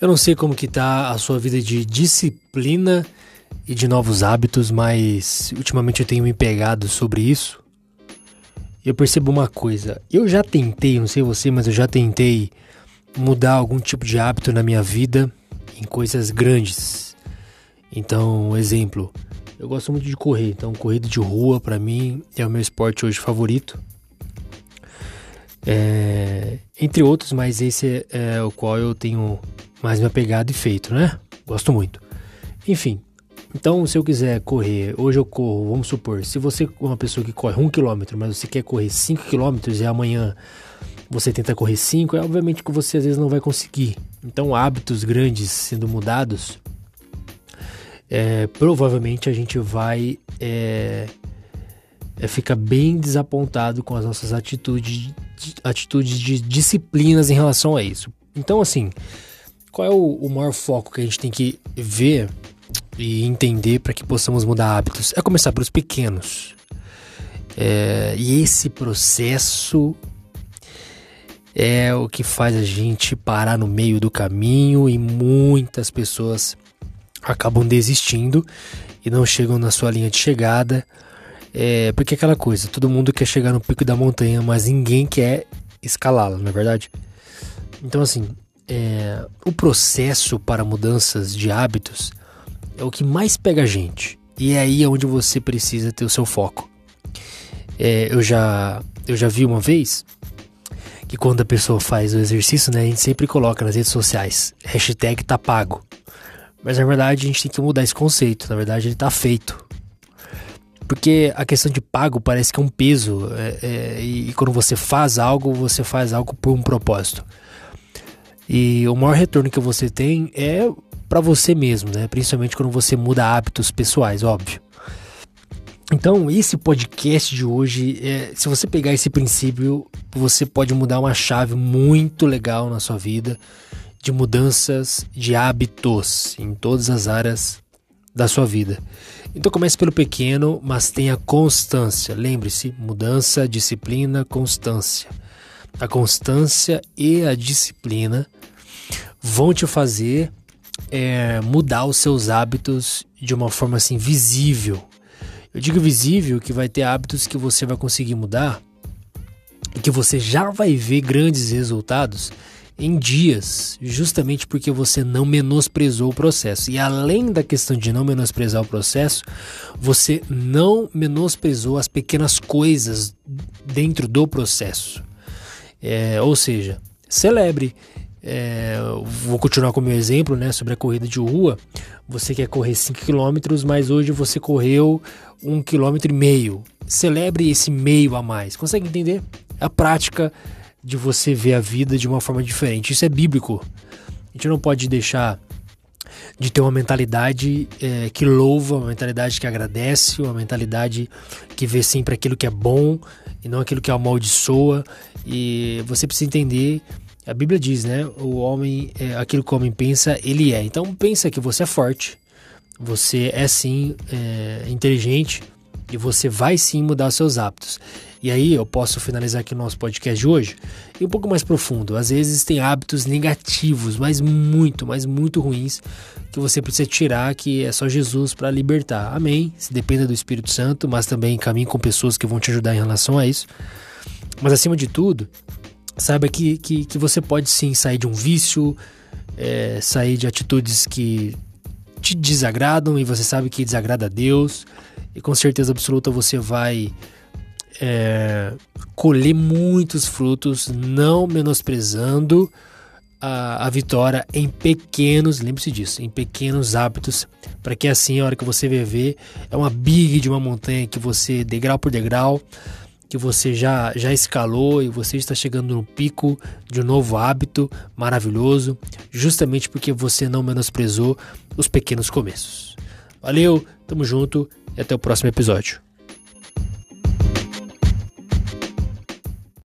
Eu não sei como que tá a sua vida de disciplina e de novos hábitos, mas ultimamente eu tenho me pegado sobre isso. Eu percebo uma coisa, eu já tentei, não sei você, mas eu já tentei mudar algum tipo de hábito na minha vida em coisas grandes. Então, exemplo, eu gosto muito de correr, então corrida de rua para mim é o meu esporte hoje favorito. É, entre outros, mas esse é, é o qual eu tenho mais me apegado e feito, né? Gosto muito. Enfim, então se eu quiser correr, hoje eu corro, vamos supor, se você é uma pessoa que corre um quilômetro, mas você quer correr 5 quilômetros e amanhã você tenta correr 5, é obviamente que você às vezes não vai conseguir. Então hábitos grandes sendo mudados, é, provavelmente a gente vai é, é, ficar bem desapontado com as nossas atitudes, atitudes de disciplinas em relação a isso. Então assim, qual é o, o maior foco que a gente tem que ver e entender para que possamos mudar hábitos? É começar pelos pequenos. É, e esse processo é o que faz a gente parar no meio do caminho e muitas pessoas acabam desistindo e não chegam na sua linha de chegada. É, porque é aquela coisa, todo mundo quer chegar no pico da montanha, mas ninguém quer escalá-la, não é verdade? Então assim, é, o processo para mudanças de hábitos é o que mais pega a gente. E é aí onde você precisa ter o seu foco. É, eu, já, eu já vi uma vez que quando a pessoa faz o exercício, né, a gente sempre coloca nas redes sociais, hashtag tá pago. Mas na verdade a gente tem que mudar esse conceito, na verdade ele tá feito. Porque a questão de pago parece que é um peso, é, é, e quando você faz algo, você faz algo por um propósito. E o maior retorno que você tem é para você mesmo, né? Principalmente quando você muda hábitos pessoais, óbvio. Então, esse podcast de hoje, é, se você pegar esse princípio, você pode mudar uma chave muito legal na sua vida de mudanças de hábitos em todas as áreas da sua vida. Então comece pelo pequeno, mas tenha constância. Lembre-se, mudança, disciplina, constância. A constância e a disciplina vão te fazer é, mudar os seus hábitos de uma forma assim visível. Eu digo visível que vai ter hábitos que você vai conseguir mudar e que você já vai ver grandes resultados em dias, justamente porque você não menosprezou o processo. E além da questão de não menosprezar o processo, você não menosprezou as pequenas coisas dentro do processo. É, ou seja, celebre é, vou continuar com o meu exemplo, né, sobre a corrida de rua. Você quer correr 5 km, mas hoje você correu 1,5 km. Celebre esse meio a mais. Consegue entender? A prática de você ver a vida de uma forma diferente. Isso é bíblico. A gente não pode deixar de ter uma mentalidade é, que louva, uma mentalidade que agradece, uma mentalidade que vê sempre aquilo que é bom e não aquilo que amaldiçoa. E você precisa entender a Bíblia diz, né? O homem, é, aquilo que o homem pensa, ele é. Então pensa que você é forte, você é sim é, inteligente e você vai sim mudar seus hábitos. E aí eu posso finalizar aqui o nosso podcast de hoje e um pouco mais profundo. Às vezes tem hábitos negativos, mas muito, mas muito ruins que você precisa tirar, que é só Jesus para libertar. Amém. Se dependa do Espírito Santo, mas também caminhe com pessoas que vão te ajudar em relação a isso. Mas acima de tudo, saiba que, que, que você pode sim sair de um vício, é, sair de atitudes que te desagradam e você sabe que desagrada a Deus, e com certeza absoluta você vai é, colher muitos frutos, não menosprezando a, a vitória em pequenos, lembre-se disso, em pequenos hábitos, para que assim, a hora que você viver, é uma big de uma montanha que você, degrau por degrau, que você já, já escalou e você está chegando no pico de um novo hábito maravilhoso, justamente porque você não menosprezou os pequenos começos. Valeu, tamo junto e até o próximo episódio.